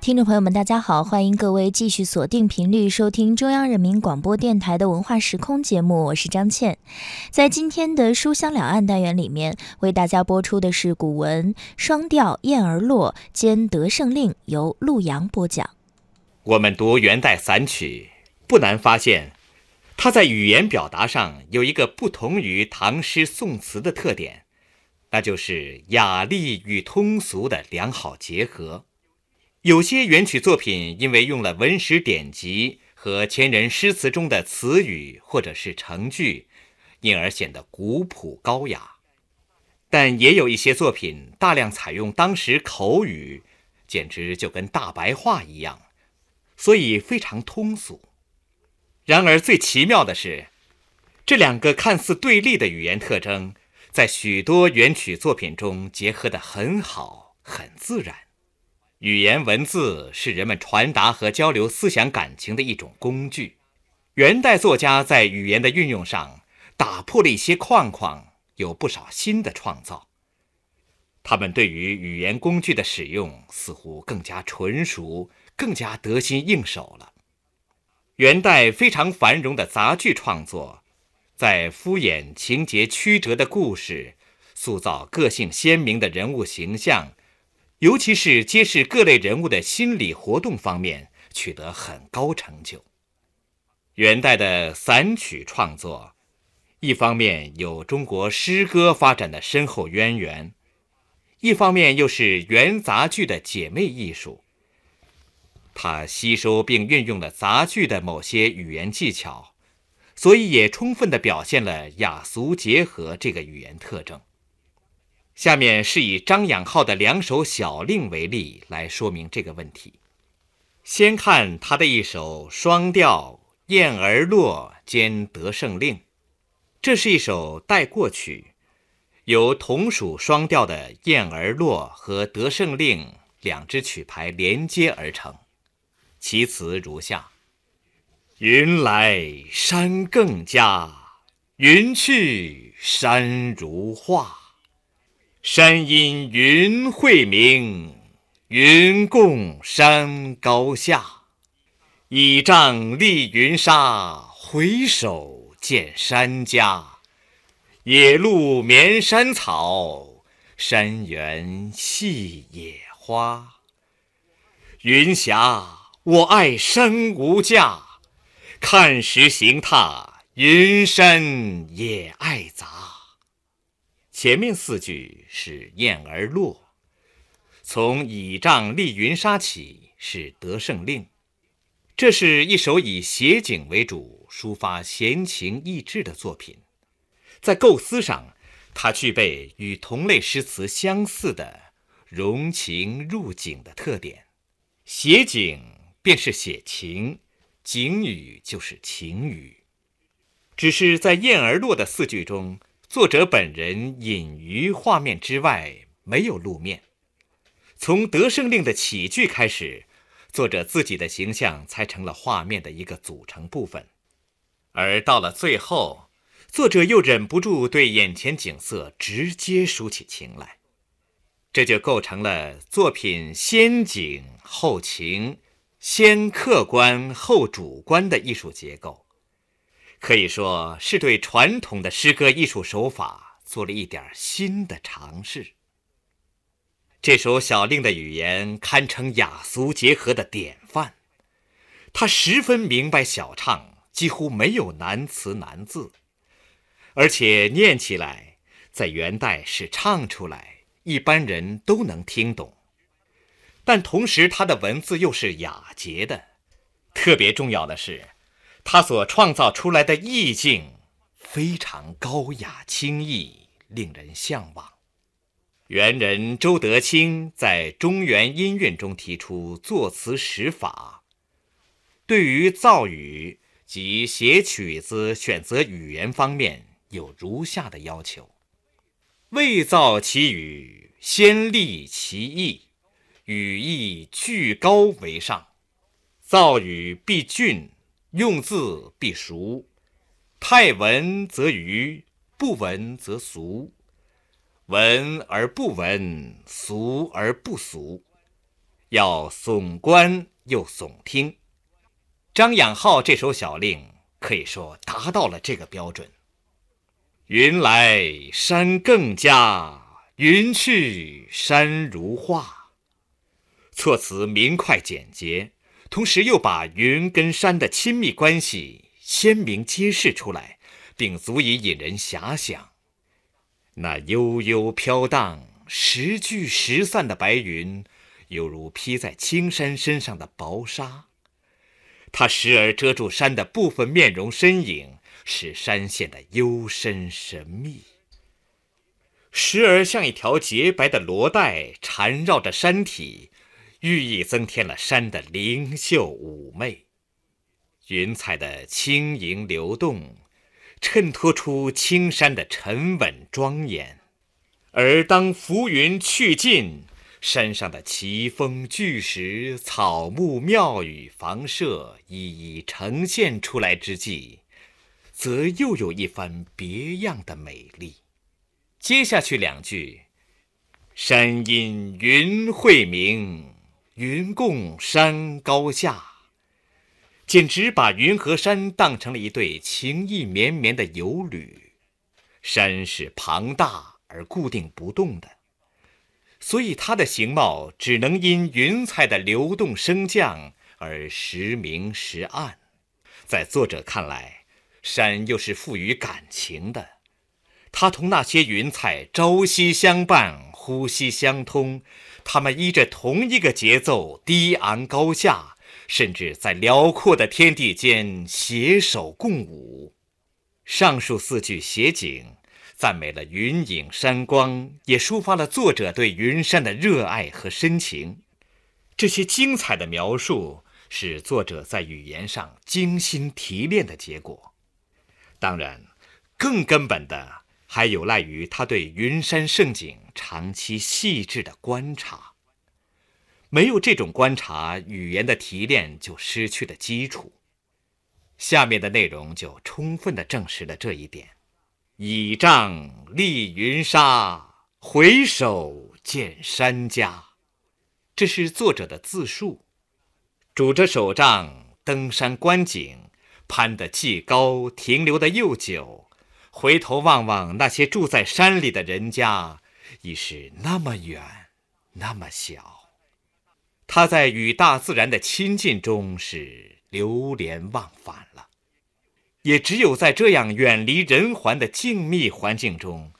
听众朋友们，大家好，欢迎各位继续锁定频率收听中央人民广播电台的文化时空节目，我是张倩。在今天的书香两岸单元里面，为大家播出的是古文双调《燕儿落》兼得胜令，由陆阳播讲。我们读元代散曲，不难发现，它在语言表达上有一个不同于唐诗宋词的特点，那就是雅丽与通俗的良好结合。有些元曲作品因为用了文史典籍和前人诗词中的词语或者是成句，因而显得古朴高雅；但也有一些作品大量采用当时口语，简直就跟大白话一样，所以非常通俗。然而最奇妙的是，这两个看似对立的语言特征，在许多元曲作品中结合得很好，很自然。语言文字是人们传达和交流思想感情的一种工具。元代作家在语言的运用上打破了一些框框，有不少新的创造。他们对于语言工具的使用似乎更加纯熟，更加得心应手了。元代非常繁荣的杂剧创作，在敷衍情节曲折的故事，塑造个性鲜明的人物形象。尤其是揭示各类人物的心理活动方面取得很高成就。元代的散曲创作，一方面有中国诗歌发展的深厚渊源，一方面又是元杂剧的姐妹艺术。它吸收并运用了杂剧的某些语言技巧，所以也充分地表现了雅俗结合这个语言特征。下面是以张养浩的两首小令为例来说明这个问题。先看他的一首双调《燕儿落》兼得胜令，这是一首带过曲，由同属双调的《燕儿落》和《得胜令》两支曲牌连接而成。其词如下：云来山更佳，云去山如画。山阴云晦明，云共山高下。倚杖立云沙，回首见山家。野鹿眠山草，山原系野花。云霞，我爱山无价，看时行踏，云山也爱杂。前面四句是燕儿落，从倚杖立云沙起是得胜令。这是一首以写景为主、抒发闲情逸致的作品。在构思上，它具备与同类诗词相似的融情入景的特点。写景便是写情，景语就是情语。只是在燕儿落的四句中。作者本人隐于画面之外，没有露面。从得胜令的起句开始，作者自己的形象才成了画面的一个组成部分。而到了最后，作者又忍不住对眼前景色直接抒起情来，这就构成了作品先景后情、先客观后主观的艺术结构。可以说是对传统的诗歌艺术手法做了一点新的尝试。这首小令的语言堪称雅俗结合的典范，他十分明白小唱，几乎没有难词难字，而且念起来在元代是唱出来，一般人都能听懂。但同时，他的文字又是雅洁的，特别重要的是。他所创造出来的意境非常高雅清逸，令人向往。元人周德清在《中原音韵》中提出作词十法，对于造语及写曲子选择语言方面有如下的要求：未造其语，先立其意，语义句高为上，造语必俊。用字必熟，太文则愚，不文则俗。文而不文，俗而不俗。要耸观又耸听。张养浩这首小令可以说达到了这个标准。云来山更佳，云去山如画。措辞明快简洁，同时又把云跟山的亲密关系鲜明揭示出来，并足以引人遐想。那悠悠飘荡、时聚时散的白云，犹如披在青山身上的薄纱。它时而遮住山的部分面容身影。使山显得幽深神秘，时而像一条洁白的罗带缠绕着山体，寓意增添了山的灵秀妩媚。云彩的轻盈流动，衬托出青山的沉稳庄严。而当浮云去尽，山上的奇峰巨石、草木庙宇房舍一一呈现出来之际。则又有一番别样的美丽。接下去两句：“山阴云晦明，云共山高下。”简直把云和山当成了一对情意绵绵的游侣。山是庞大而固定不动的，所以它的形貌只能因云彩的流动升降而时明时暗。在作者看来，山又是富于感情的，它同那些云彩朝夕相伴，呼吸相通。他们依着同一个节奏，低昂高下，甚至在辽阔的天地间携手共舞。上述四句写景，赞美了云影山光，也抒发了作者对云山的热爱和深情。这些精彩的描述，是作者在语言上精心提炼的结果。当然，更根本的还有赖于他对云山胜景长期细致的观察。没有这种观察，语言的提炼就失去了基础。下面的内容就充分的证实了这一点：“倚杖立云沙，回首见山家。”这是作者的自述。拄着手杖登山观景。攀得既高，停留的又久，回头望望那些住在山里的人家，已是那么远，那么小。他在与大自然的亲近中是流连忘返了。也只有在这样远离人寰的静谧环境中，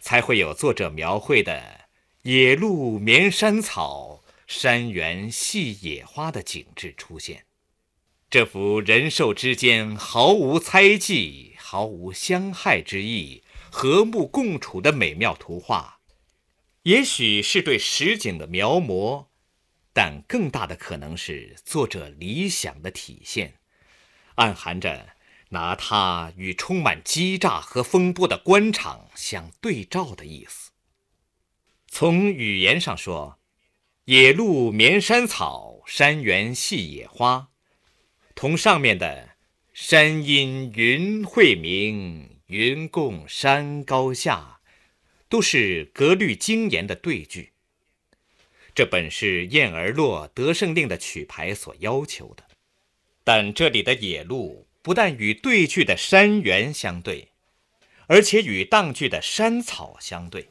才会有作者描绘的野鹿眠山草，山原系野花的景致出现。这幅人兽之间毫无猜忌、毫无相害之意、和睦共处的美妙图画，也许是对实景的描摹，但更大的可能是作者理想的体现，暗含着拿它与充满激诈和风波的官场相对照的意思。从语言上说，“野鹿眠山草，山原系野花”。同上面的“山阴云晦明，云共山高下”都是格律精严的对句。这本是燕儿落得胜令的曲牌所要求的。但这里的野鹿不但与对句的山原相对，而且与当句的山草相对；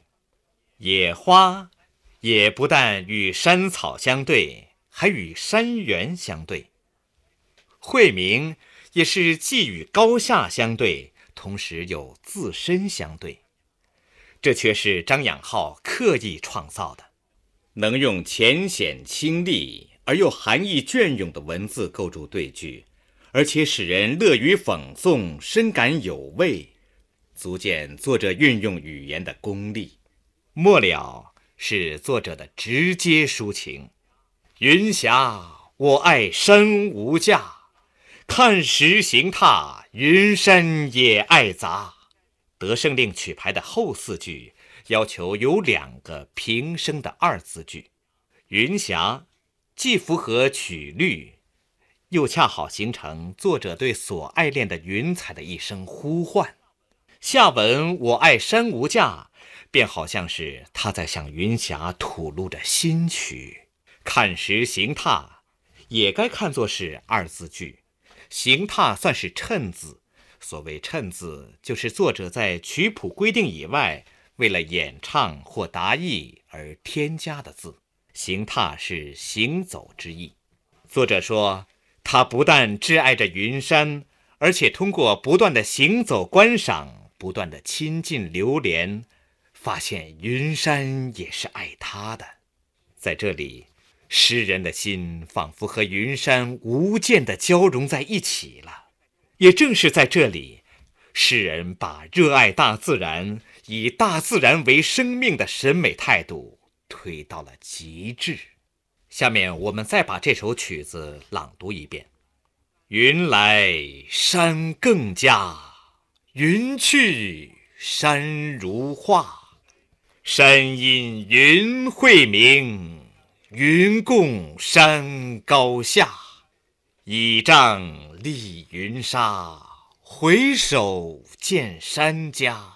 野花也不但与山草相对，还与山原相对。晦明也是既与高下相对，同时又自身相对，这却是张养浩刻意创造的，能用浅显清丽而又含义隽永的文字构筑对句，而且使人乐于讽诵，深感有味，足见作者运用语言的功力。末了是作者的直接抒情：“云霞，我爱山无价。”看石行踏，云山也爱杂。得胜令曲牌的后四句要求有两个平声的二字句，云霞既符合曲律，又恰好形成作者对所爱恋的云彩的一声呼唤。下文我爱山无价，便好像是他在向云霞吐露着心曲。看时行踏，也该看作是二字句。行踏算是衬字。所谓衬字，就是作者在曲谱规定以外，为了演唱或达意而添加的字。行踏是行走之意。作者说，他不但挚爱着云山，而且通过不断的行走观赏，不断的亲近流连，发现云山也是爱他的。在这里。诗人的心仿佛和云山无间的交融在一起了。也正是在这里，诗人把热爱大自然、以大自然为生命的审美态度推到了极致。下面我们再把这首曲子朗读一遍：云来山更佳，云去山如画，山阴云晦明。云共山高下，倚杖立云沙，回首见山家。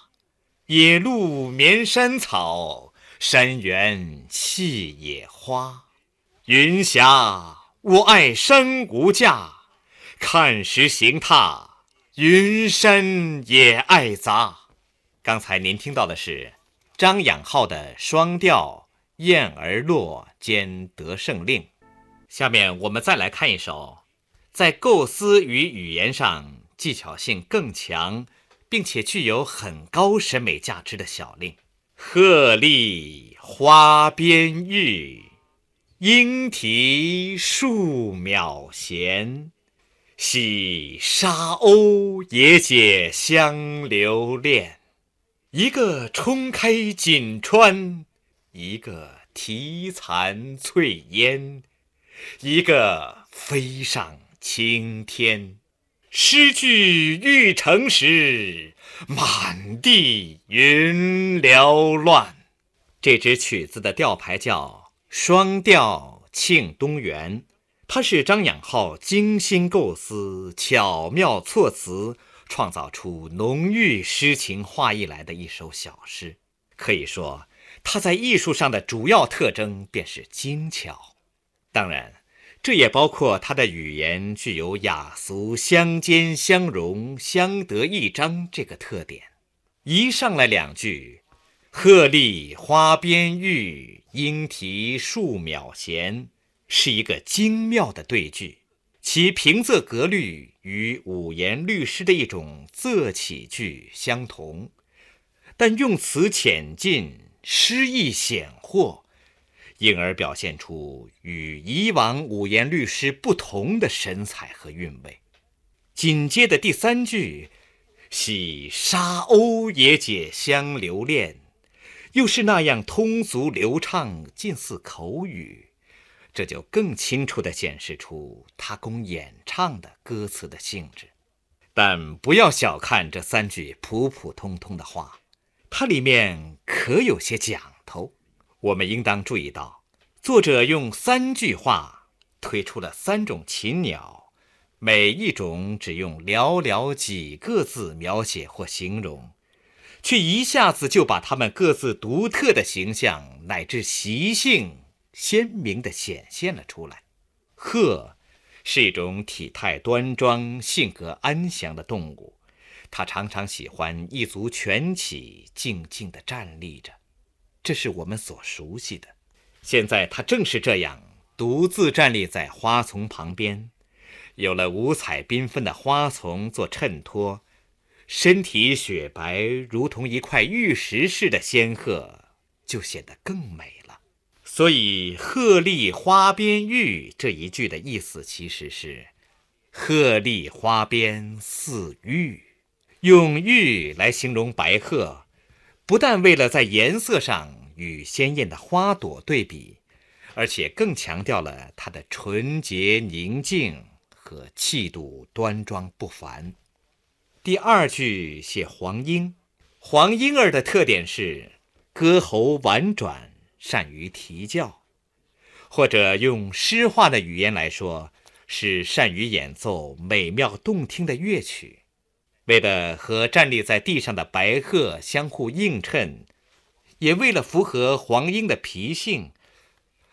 野鹿眠山草，山原气野花。云霞，我爱山无价，看时行踏，云山也爱杂。刚才您听到的是张养浩的双调。燕儿落，兼得胜令。下面我们再来看一首，在构思与语言上技巧性更强，并且具有很高审美价值的小令：鹤立花边玉，莺啼树渺闲。喜沙鸥也解相留恋，一个冲开锦川。一个啼残翠烟，一个飞上青天。诗句欲成时，满地云缭乱。这支曲子的调牌叫《双调庆东园》，它是张养浩精心构思、巧妙措辞，创造出浓郁诗情画意来的一首小诗。可以说。它在艺术上的主要特征便是精巧，当然，这也包括它的语言具有雅俗相间相融、相得益彰这个特点。一上来两句，“鹤立花边玉，莺啼树渺闲”，是一个精妙的对句，其平仄格律与五言律诗的一种仄起句相同，但用词浅近。诗意显豁，因而表现出与以往五言律诗不同的神采和韵味。紧接的第三句“喜沙鸥也解相留恋”，又是那样通俗流畅，近似口语，这就更清楚地显示出它供演唱的歌词的性质。但不要小看这三句普普通通的话。它里面可有些讲头，我们应当注意到，作者用三句话推出了三种禽鸟，每一种只用寥寥几个字描写或形容，却一下子就把它们各自独特的形象乃至习性鲜明地显现了出来。鹤是一种体态端庄、性格安详的动物。他常常喜欢一足蜷起，静静地站立着，这是我们所熟悉的。现在他正是这样，独自站立在花丛旁边，有了五彩缤纷的花丛做衬托，身体雪白，如同一块玉石似的仙鹤，就显得更美了。所以“鹤立花边玉”这一句的意思其实是“鹤立花边似玉”。用玉来形容白鹤，不但为了在颜色上与鲜艳的花朵对比，而且更强调了它的纯洁宁静和气度端庄不凡。第二句写黄莺，黄莺儿的特点是歌喉婉转，善于啼叫，或者用诗化的语言来说，是善于演奏美妙动听的乐曲。为了和站立在地上的白鹤相互映衬，也为了符合黄莺的脾性，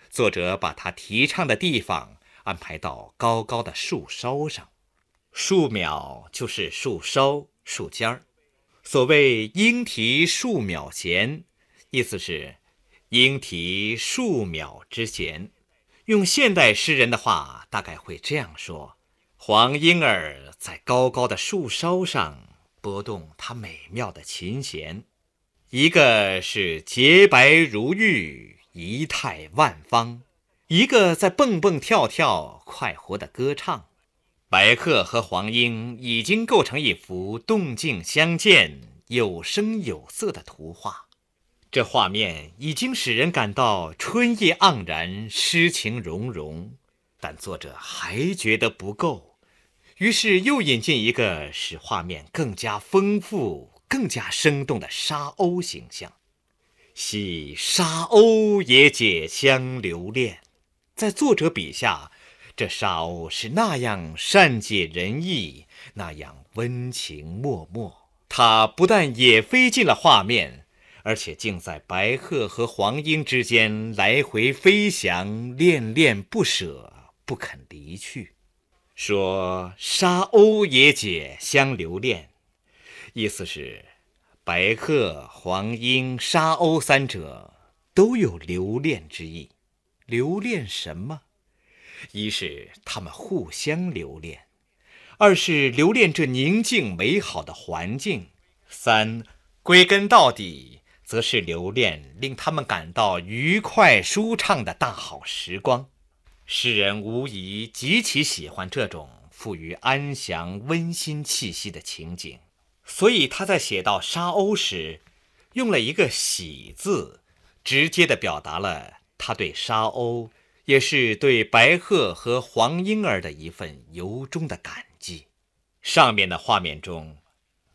作者把它提倡的地方安排到高高的树梢上。树苗就是树梢、树尖儿。所谓“莺啼树苗闲”，意思是莺啼树苗之闲。用现代诗人的话，大概会这样说：黄莺儿在高高的树梢上拨动它美妙的琴弦，一个是洁白如玉，仪态万方；一个在蹦蹦跳跳，快活的歌唱。白鹤和黄莺已经构成一幅动静相间、有声有色的图画。这画面已经使人感到春意盎然、诗情融融，但作者还觉得不够，于是又引进一个使画面更加丰富、更加生动的沙鸥形象。系沙鸥也解香留恋，在作者笔下。这沙鸥是那样善解人意，那样温情脉脉。它不但也飞进了画面，而且竟在白鹤和黄莺之间来回飞翔，恋恋不舍，不肯离去。说沙鸥也解相留恋，意思是白鹤、黄莺、沙鸥三者都有留恋之意。留恋什么？一是他们互相留恋，二是留恋这宁静美好的环境，三归根到底，则是留恋令他们感到愉快舒畅的大好时光。诗人无疑极其喜欢这种富于安详温馨气息的情景，所以他在写到沙鸥时，用了一个“喜”字，直接地表达了他对沙鸥。也是对白鹤和黄莺儿的一份由衷的感激。上面的画面中，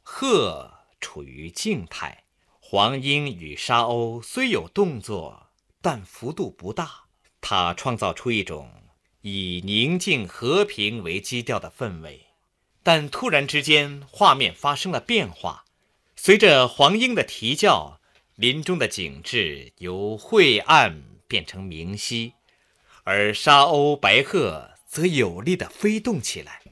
鹤处于静态，黄莺与沙鸥虽有动作，但幅度不大。他创造出一种以宁静和平为基调的氛围。但突然之间，画面发生了变化，随着黄莺的啼叫，林中的景致由晦暗变成明晰。而沙鸥、白鹤则有力地飞动起来。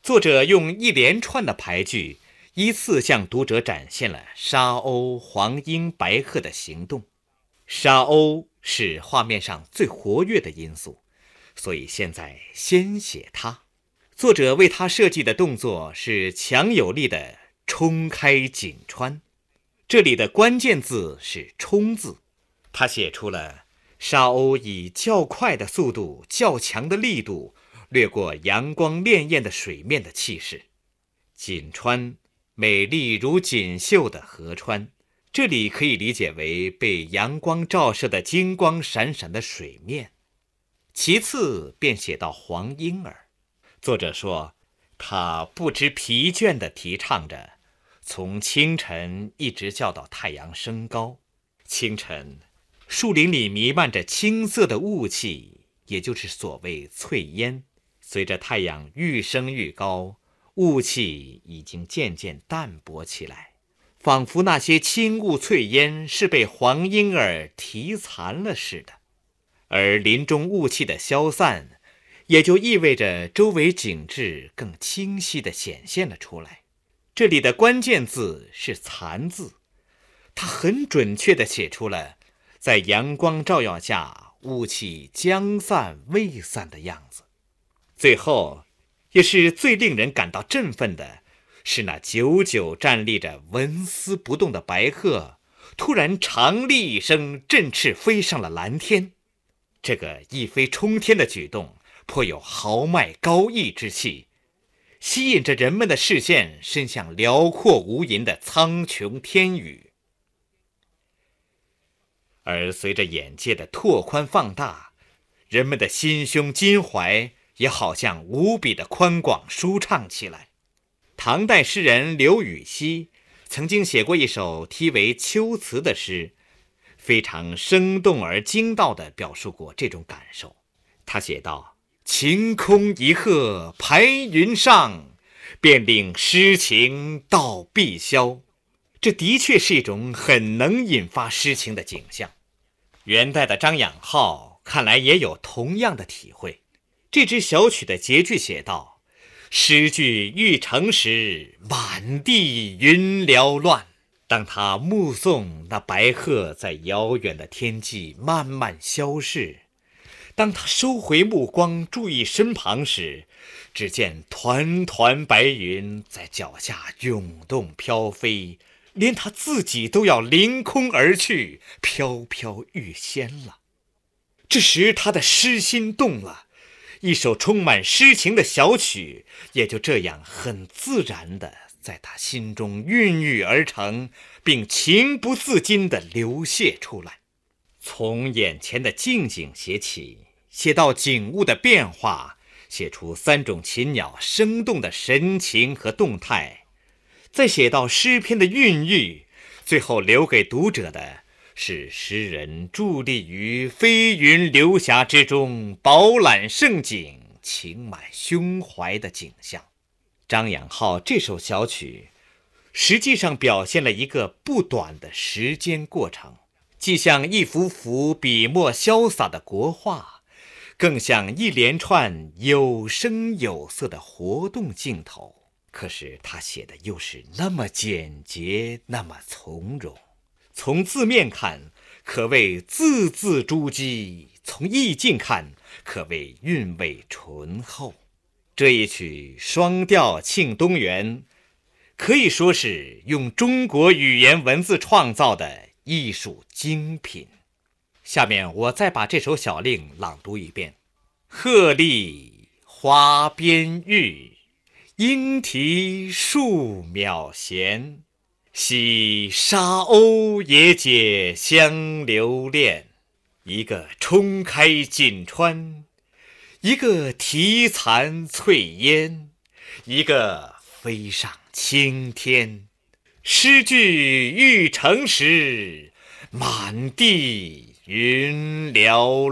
作者用一连串的排句，依次向读者展现了沙鸥、黄莺、白鹤的行动。沙鸥是画面上最活跃的因素，所以现在先写它。作者为它设计的动作是强有力的冲开井川，这里的关键字是“冲”字，他写出了。沙鸥以较快的速度、较强的力度掠过阳光潋滟的水面的气势。锦川，美丽如锦绣的河川，这里可以理解为被阳光照射的金光闪闪的水面。其次便写到黄莺儿，作者说，他不知疲倦地啼唱着，从清晨一直叫到太阳升高。清晨。树林里弥漫着青色的雾气，也就是所谓翠烟。随着太阳愈升愈高，雾气已经渐渐淡薄起来，仿佛那些青雾翠烟是被黄莺儿啼残了似的。而林中雾气的消散，也就意味着周围景致更清晰地显现了出来。这里的关键字是“残”字，它很准确地写出了。在阳光照耀下，雾气将散未散的样子。最后，也是最令人感到振奋的，是那久久站立着纹丝不动的白鹤，突然长立一声，振翅飞上了蓝天。这个一飞冲天的举动，颇有豪迈高逸之气，吸引着人们的视线，伸向辽阔无垠的苍穹天宇。而随着眼界的拓宽放大，人们的心胸襟怀也好像无比的宽广舒畅起来。唐代诗人刘禹锡曾经写过一首题为《秋词》的诗，非常生动而精到地表述过这种感受。他写道：“晴空一鹤排云上，便令诗情到碧霄。”这的确是一种很能引发诗情的景象。元代的张养浩看来也有同样的体会。这支小曲的结句写道：“诗句欲成时，满地云缭乱。”当他目送那白鹤在遥远的天际慢慢消逝，当他收回目光，注意身旁时，只见团团白云在脚下涌动飘飞，连他自己都要凌空而去，飘飘欲仙了。这时，他的诗心动了，一首充满诗情的小曲也就这样很自然的在他心中孕育而成，并情不自禁地流泻出来。从眼前的静景写起，写到景物的变化，写出三种禽鸟生动的神情和动态，再写到诗篇的韵律，最后留给读者的。是诗人伫立于飞云流霞之中，饱览盛景，情满胸怀的景象。张养浩这首小曲，实际上表现了一个不短的时间过程，既像一幅幅笔墨潇洒的国画，更像一连串有声有色的活动镜头。可是他写的又是那么简洁，那么从容。从字面看，可谓字字珠玑；从意境看，可谓韵味醇厚。这一曲《双调庆东园》，可以说是用中国语言文字创造的艺术精品。下面我再把这首小令朗读一遍：鹤立花边玉，莺啼树渺闲。惜沙鸥也解相留恋，一个冲开锦川，一个啼残翠烟，一个飞上青天。诗句欲成时，满地云缭